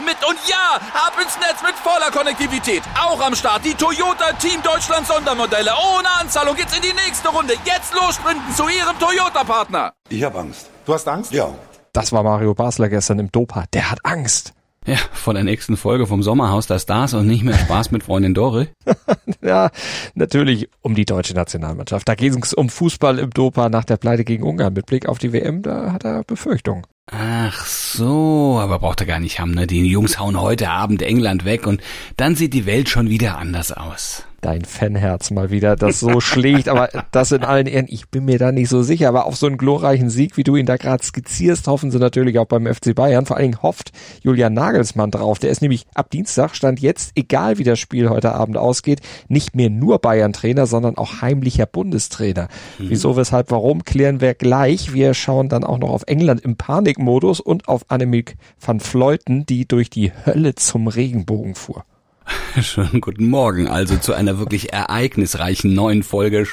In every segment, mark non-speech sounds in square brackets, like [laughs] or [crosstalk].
mit. Und ja, ab ins Netz mit voller Konnektivität. Auch am Start die Toyota Team Deutschland Sondermodelle. Ohne Anzahlung geht's in die nächste Runde. Jetzt los sprinten zu ihrem Toyota-Partner. Ich hab Angst. Du hast Angst? Ja. Das war Mario Basler gestern im Dopa. Der hat Angst. Ja, vor der nächsten Folge vom Sommerhaus der Stars und nicht mehr Spaß mit Freundin Dore. [laughs] ja, natürlich um die deutsche Nationalmannschaft. Da ging es um Fußball im Dopa nach der Pleite gegen Ungarn. Mit Blick auf die WM, da hat er Befürchtungen. Ach so, aber braucht er gar nicht haben, ne? Die Jungs hauen heute Abend England weg und dann sieht die Welt schon wieder anders aus dein Fanherz mal wieder, das so [laughs] schlägt. Aber das in allen Ehren, ich bin mir da nicht so sicher. Aber auf so einen glorreichen Sieg, wie du ihn da gerade skizzierst, hoffen sie natürlich auch beim FC Bayern. Vor allen Dingen hofft Julian Nagelsmann drauf. Der ist nämlich ab Dienstag, stand jetzt, egal wie das Spiel heute Abend ausgeht, nicht mehr nur Bayern-Trainer, sondern auch heimlicher Bundestrainer. Mhm. Wieso, weshalb, warum, klären wir gleich. Wir schauen dann auch noch auf England im Panikmodus und auf Annemiek van Fleuten, die durch die Hölle zum Regenbogen fuhr. [laughs] Schönen guten Morgen also zu einer wirklich ereignisreichen neuen Folge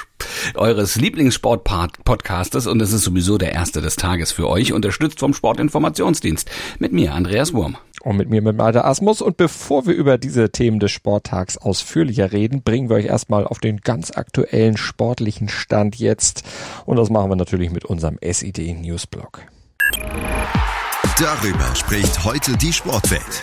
eures Lieblingssport-Podcastes und es ist sowieso der erste des Tages für euch, unterstützt vom Sportinformationsdienst. Mit mir, Andreas Wurm. Und mit mir, mit Malte Asmus. Und bevor wir über diese Themen des Sporttags ausführlicher reden, bringen wir euch erstmal auf den ganz aktuellen sportlichen Stand jetzt. Und das machen wir natürlich mit unserem SID Newsblog. Darüber spricht heute die Sportwelt.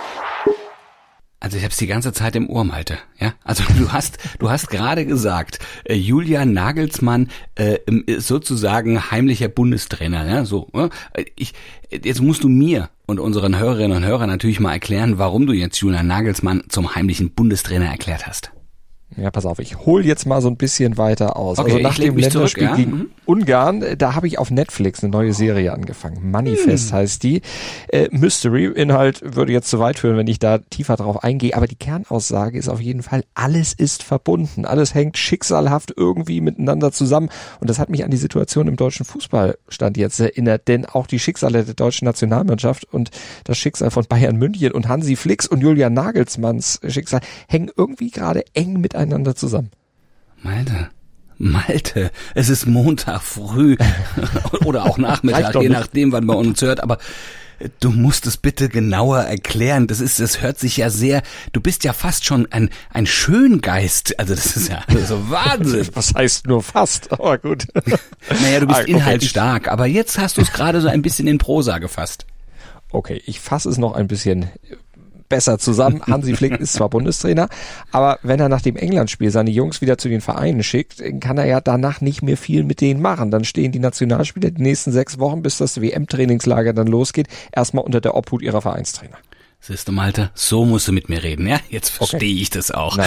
Also ich habe es die ganze Zeit im Ohr, Malte. Ja, also du hast du hast gerade gesagt, äh, Julian Nagelsmann äh, ist sozusagen heimlicher Bundestrainer. Ja, so. Äh, ich jetzt musst du mir und unseren Hörerinnen und Hörern natürlich mal erklären, warum du jetzt Julian Nagelsmann zum heimlichen Bundestrainer erklärt hast. Ja, pass auf, ich hol jetzt mal so ein bisschen weiter aus. Okay, also nach dem Länderspiel zurück, ja? gegen mhm. Ungarn, da habe ich auf Netflix eine neue Serie angefangen. Manifest hm. heißt die. Äh, Mystery, Inhalt würde jetzt zu weit führen, wenn ich da tiefer drauf eingehe, aber die Kernaussage ist auf jeden Fall, alles ist verbunden. Alles hängt schicksalhaft irgendwie miteinander zusammen. Und das hat mich an die Situation im deutschen Fußballstand jetzt erinnert, denn auch die Schicksale der deutschen Nationalmannschaft und das Schicksal von Bayern München und Hansi Flix und Julian Nagelsmanns Schicksal hängen irgendwie gerade eng miteinander miteinander zusammen. Malte, Malte, es ist Montag früh [laughs] oder auch Nachmittag, je nachdem, wann man uns hört, aber du musst es bitte genauer erklären. Das ist, das hört sich ja sehr, du bist ja fast schon ein, ein Schöngeist. Also das ist ja [laughs] so Wahnsinn. Was heißt nur fast, aber gut. [laughs] Naja, du bist ah, okay, inhaltsstark, aber jetzt hast du es gerade so ein bisschen in Prosa gefasst. Okay, ich fasse es noch ein bisschen besser zusammen. [laughs] Hansi Flick ist zwar Bundestrainer, aber wenn er nach dem England-Spiel seine Jungs wieder zu den Vereinen schickt, kann er ja danach nicht mehr viel mit denen machen. Dann stehen die Nationalspieler die nächsten sechs Wochen, bis das WM-Trainingslager dann losgeht, erstmal unter der Obhut ihrer Vereinstrainer. Siehst du, Malte, so musst du mit mir reden, ja? Jetzt verstehe okay. ich das auch. Na,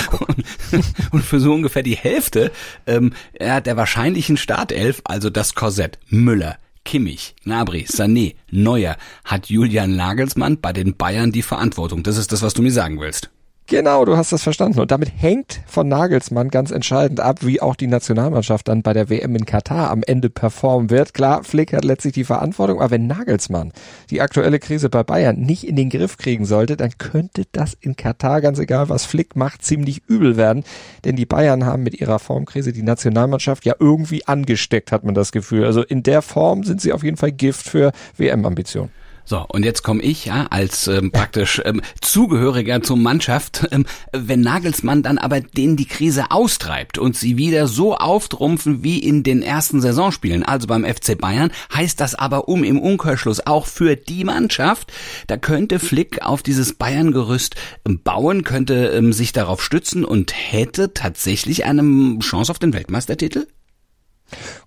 [laughs] und für so ungefähr die Hälfte ähm, ja, der wahrscheinlichen Startelf, also das Korsett Müller, Kimmich, Gnabry, Sané, Neuer hat Julian Nagelsmann bei den Bayern die Verantwortung. Das ist das, was du mir sagen willst. Genau, du hast das verstanden. Und damit hängt von Nagelsmann ganz entscheidend ab, wie auch die Nationalmannschaft dann bei der WM in Katar am Ende performen wird. Klar, Flick hat letztlich die Verantwortung, aber wenn Nagelsmann die aktuelle Krise bei Bayern nicht in den Griff kriegen sollte, dann könnte das in Katar, ganz egal was Flick macht, ziemlich übel werden. Denn die Bayern haben mit ihrer Formkrise die Nationalmannschaft ja irgendwie angesteckt, hat man das Gefühl. Also in der Form sind sie auf jeden Fall Gift für WM-Ambitionen. So, und jetzt komme ich ja als ähm, praktisch ähm, Zugehöriger zur Mannschaft, ähm, wenn Nagelsmann dann aber denen die Krise austreibt und sie wieder so auftrumpfen wie in den ersten Saisonspielen, also beim FC Bayern, heißt das aber um im Umkehrschluss auch für die Mannschaft, da könnte Flick auf dieses Bayern-Gerüst ähm, bauen, könnte ähm, sich darauf stützen und hätte tatsächlich eine Chance auf den Weltmeistertitel?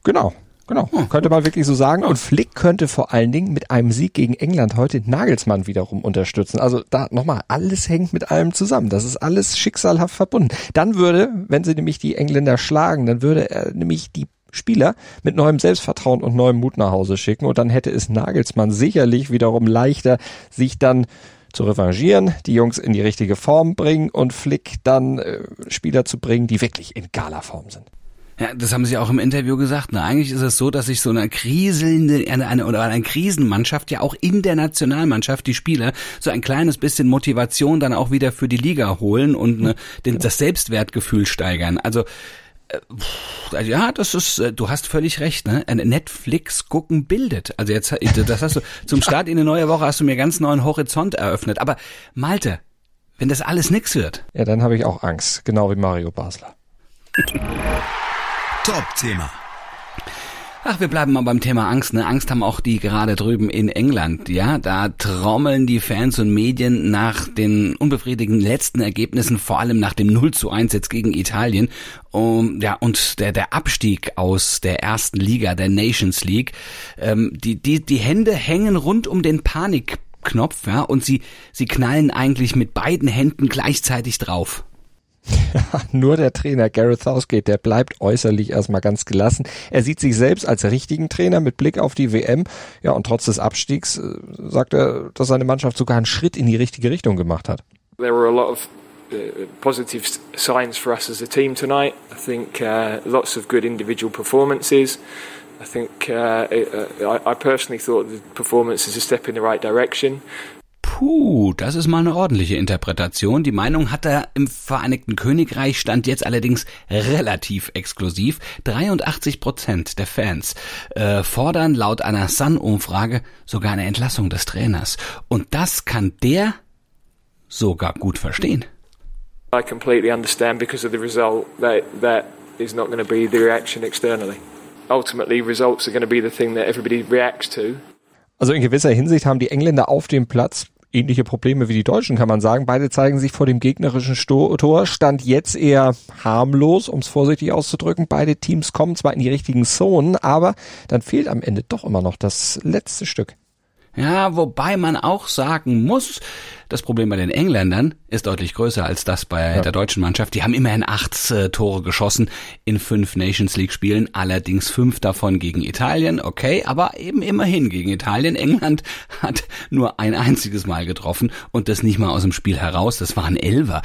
Genau, Genau, könnte man wirklich so sagen. Und Flick könnte vor allen Dingen mit einem Sieg gegen England heute Nagelsmann wiederum unterstützen. Also da nochmal, alles hängt mit allem zusammen. Das ist alles schicksalhaft verbunden. Dann würde, wenn sie nämlich die Engländer schlagen, dann würde er nämlich die Spieler mit neuem Selbstvertrauen und neuem Mut nach Hause schicken und dann hätte es Nagelsmann sicherlich wiederum leichter, sich dann zu revanchieren, die Jungs in die richtige Form bringen und Flick dann äh, Spieler zu bringen, die wirklich in Gala-Form sind. Ja, das haben Sie auch im Interview gesagt. Ne? Eigentlich ist es so, dass sich so eine kriselnde eine, eine, oder eine Krisenmannschaft ja auch in der Nationalmannschaft die Spieler so ein kleines bisschen Motivation dann auch wieder für die Liga holen und ne, den, das Selbstwertgefühl steigern. Also äh, ja, das ist, äh, du hast völlig recht, ne? Netflix gucken bildet. Also jetzt, das hast du, [laughs] zum Start in eine neue Woche hast du mir ganz neuen Horizont eröffnet. Aber Malte, wenn das alles nix wird. Ja, dann habe ich auch Angst, genau wie Mario Basler. [laughs] Top-Thema. Ach, wir bleiben mal beim Thema Angst. Ne? Angst haben auch die gerade drüben in England. Ja, da trommeln die Fans und Medien nach den unbefriedigenden letzten Ergebnissen, vor allem nach dem 0 zu 1 jetzt gegen Italien. Um, ja, und der, der Abstieg aus der ersten Liga, der Nations League. Ähm, die, die, die Hände hängen rund um den Panikknopf, ja, und sie, sie knallen eigentlich mit beiden Händen gleichzeitig drauf. [laughs] Nur der Trainer Gareth Southgate, der bleibt äußerlich erstmal ganz gelassen. Er sieht sich selbst als richtigen Trainer mit Blick auf die WM. Ja, und trotz des Abstiegs äh, sagt er, dass seine Mannschaft sogar einen Schritt in die richtige Richtung gemacht hat. There were a lot of uh, positive signs for us as a team tonight. I think uh, lots of good individual performances. I think uh, uh I, I personally thought the performance is a step in the right direction. Puh, das ist mal eine ordentliche Interpretation. Die Meinung hat er im Vereinigten Königreich stand jetzt allerdings relativ exklusiv. 83 Prozent der Fans äh, fordern laut einer Sun-Umfrage sogar eine Entlassung des Trainers. Und das kann der sogar gut verstehen. I completely understand because of the result that that is not going to be the reaction externally. Ultimately, results are going to be the thing that everybody reacts to. Also in gewisser Hinsicht haben die Engländer auf dem Platz ähnliche Probleme wie die Deutschen, kann man sagen. Beide zeigen sich vor dem gegnerischen Sto Tor. Stand jetzt eher harmlos, um es vorsichtig auszudrücken. Beide Teams kommen zwar in die richtigen Zonen, aber dann fehlt am Ende doch immer noch das letzte Stück. Ja, wobei man auch sagen muss, das Problem bei den Engländern ist deutlich größer als das bei ja. der deutschen Mannschaft. Die haben immerhin acht äh, Tore geschossen in fünf Nations League Spielen, allerdings fünf davon gegen Italien. Okay, aber eben immerhin gegen Italien. England [laughs] hat nur ein einziges Mal getroffen und das nicht mal aus dem Spiel heraus. Das war ein Elver.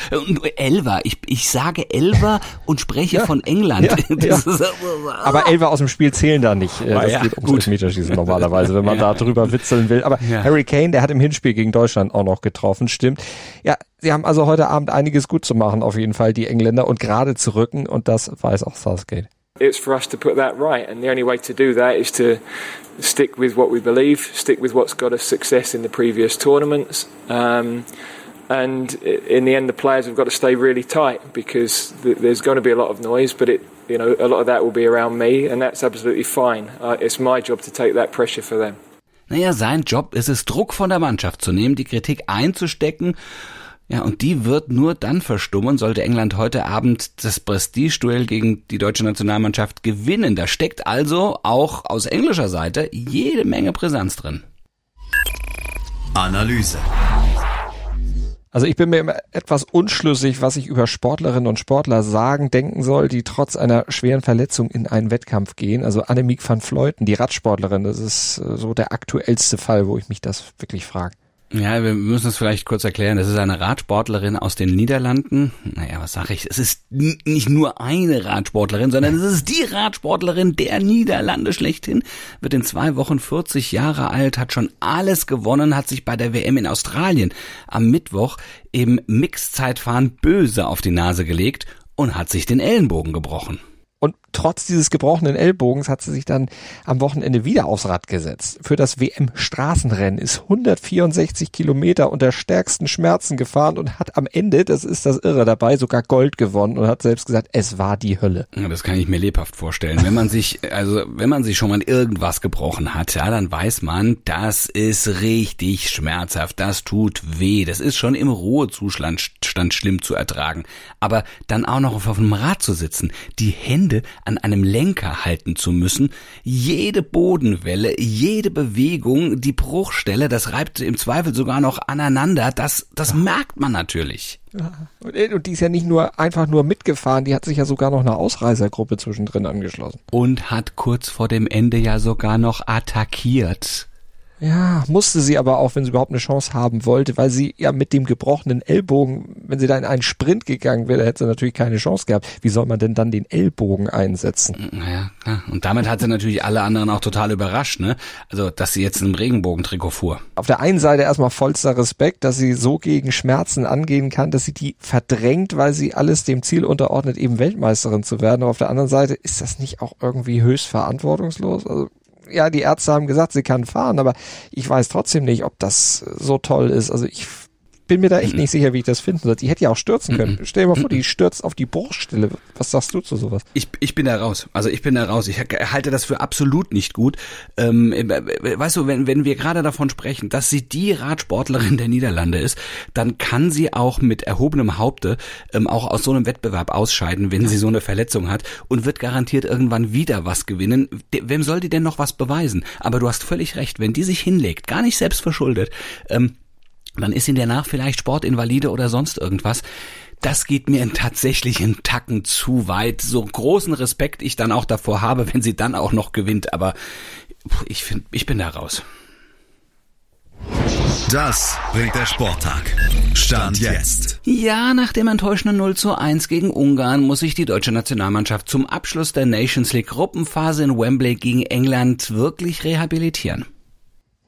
Elver. Ich, ich sage Elver und spreche [laughs] ja. von England. Ja, [laughs] aber Elver aus dem Spiel zählen da nicht. Äh, das geht ums Elfmeterschießen normalerweise, wenn man da drüber witzeln will. Aber Harry Kane, der hat im Hinspiel gegen Deutschland auch noch getroffen getroffen, stimmt. Ja, sie haben also heute Abend einiges gut zu machen, auf jeden Fall, die Engländer, und gerade zu rücken, und das weiß auch Southgate. It's for us to put that right, and the only way to do that is to stick with what we believe, stick with what's got us success in the previous tournaments. Um, and in the end, the players have got to stay really tight because th there's going to be a lot of noise, but it, you know, a lot of that will be around me, and that's absolutely fine. Uh, it's my job to take that pressure for them. Naja, sein Job ist es, Druck von der Mannschaft zu nehmen, die Kritik einzustecken. Ja, und die wird nur dann verstummen, sollte England heute Abend das Prestigeduell gegen die deutsche Nationalmannschaft gewinnen. Da steckt also auch aus englischer Seite jede Menge Brisanz drin. Analyse. Also ich bin mir immer etwas unschlüssig, was ich über Sportlerinnen und Sportler sagen, denken soll, die trotz einer schweren Verletzung in einen Wettkampf gehen. Also Annemiek van Fleuten, die Radsportlerin, das ist äh, so der aktuellste Fall, wo ich mich das wirklich frage. Ja, wir müssen es vielleicht kurz erklären. Das ist eine Radsportlerin aus den Niederlanden. Naja, was sage ich? Es ist nicht nur eine Radsportlerin, sondern es ist die Radsportlerin der Niederlande schlechthin. Wird in zwei Wochen 40 Jahre alt, hat schon alles gewonnen, hat sich bei der WM in Australien am Mittwoch im Mixzeitfahren böse auf die Nase gelegt und hat sich den Ellenbogen gebrochen. Und trotz dieses gebrochenen Ellbogens hat sie sich dann am Wochenende wieder aufs Rad gesetzt. Für das WM-Straßenrennen ist 164 Kilometer unter stärksten Schmerzen gefahren und hat am Ende, das ist das Irre dabei, sogar Gold gewonnen und hat selbst gesagt, es war die Hölle. Ja, das kann ich mir lebhaft vorstellen. Wenn man sich, also wenn man sich schon mal irgendwas gebrochen hat, ja, dann weiß man, das ist richtig schmerzhaft, das tut weh, das ist schon im Ruhezustand schlimm zu ertragen. Aber dann auch noch auf einem Rad zu sitzen, die Hände Hände an einem Lenker halten zu müssen. Jede Bodenwelle, jede Bewegung, die Bruchstelle, das reibt im Zweifel sogar noch aneinander. Das, das merkt man natürlich. Und die ist ja nicht nur einfach nur mitgefahren, die hat sich ja sogar noch eine Ausreisergruppe zwischendrin angeschlossen. Und hat kurz vor dem Ende ja sogar noch attackiert. Ja, musste sie aber auch, wenn sie überhaupt eine Chance haben wollte, weil sie ja mit dem gebrochenen Ellbogen, wenn sie da in einen Sprint gegangen wäre, hätte sie natürlich keine Chance gehabt. Wie soll man denn dann den Ellbogen einsetzen? Naja, klar. Und damit hat sie natürlich alle anderen auch total überrascht, ne? Also, dass sie jetzt im Regenbogentrikot fuhr. Auf der einen Seite erstmal vollster Respekt, dass sie so gegen Schmerzen angehen kann, dass sie die verdrängt, weil sie alles dem Ziel unterordnet, eben Weltmeisterin zu werden. Aber auf der anderen Seite ist das nicht auch irgendwie höchst verantwortungslos? Also ja, die Ärzte haben gesagt, sie kann fahren, aber ich weiß trotzdem nicht, ob das so toll ist. Also ich bin mir da echt nicht sicher, wie ich das finden soll. Die hätte ja auch stürzen können. Stell dir mal vor, die stürzt auf die Bruchstelle. Was sagst du zu sowas? Ich, ich bin da raus. Also ich bin da raus. Ich halte das für absolut nicht gut. Ähm, weißt du, wenn, wenn wir gerade davon sprechen, dass sie die Radsportlerin der Niederlande ist, dann kann sie auch mit erhobenem Haupte ähm, auch aus so einem Wettbewerb ausscheiden, wenn sie so eine Verletzung hat und wird garantiert irgendwann wieder was gewinnen. Wem soll die denn noch was beweisen? Aber du hast völlig recht, wenn die sich hinlegt, gar nicht selbst verschuldet, ähm, dann ist sie danach vielleicht Sportinvalide oder sonst irgendwas. Das geht mir in Tacken zu weit. So großen Respekt ich dann auch davor habe, wenn sie dann auch noch gewinnt. Aber ich finde, ich bin da raus. Das bringt der Sporttag. Stand jetzt. Ja, nach dem enttäuschenden 0 zu 1 gegen Ungarn muss sich die deutsche Nationalmannschaft zum Abschluss der Nations League Gruppenphase in Wembley gegen England wirklich rehabilitieren.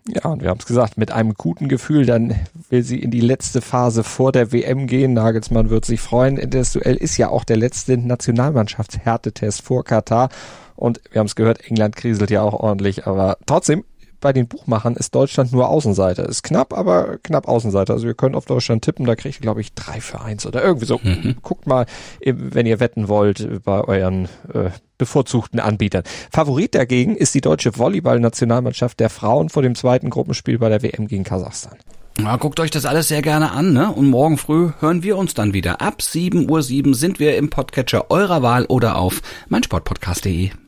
Ja, und wir haben es gesagt, mit einem guten Gefühl, dann will sie in die letzte Phase vor der WM gehen. Nagelsmann wird sich freuen. Das Duell ist ja auch der letzte Nationalmannschaftshärtetest vor Katar. Und wir haben es gehört, England kriselt ja auch ordentlich, aber trotzdem bei den Buchmachern ist Deutschland nur Außenseiter. Ist knapp, aber knapp Außenseiter. Also ihr könnt auf Deutschland tippen, da kriegt ihr, glaube ich, drei für eins oder irgendwie so. Mhm. Guckt mal, wenn ihr wetten wollt, bei euren äh, bevorzugten Anbietern. Favorit dagegen ist die deutsche Volleyball-Nationalmannschaft der Frauen vor dem zweiten Gruppenspiel bei der WM gegen Kasachstan. Ja, guckt euch das alles sehr gerne an, ne? Und morgen früh hören wir uns dann wieder. Ab 7.07 Uhr sind wir im Podcatcher eurer Wahl oder auf meinsportpodcast.de.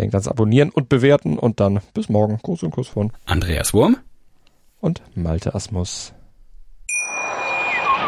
Denkt ans Abonnieren und Bewerten und dann bis morgen. Gruß und Kuss von Andreas Wurm und Malte Asmus.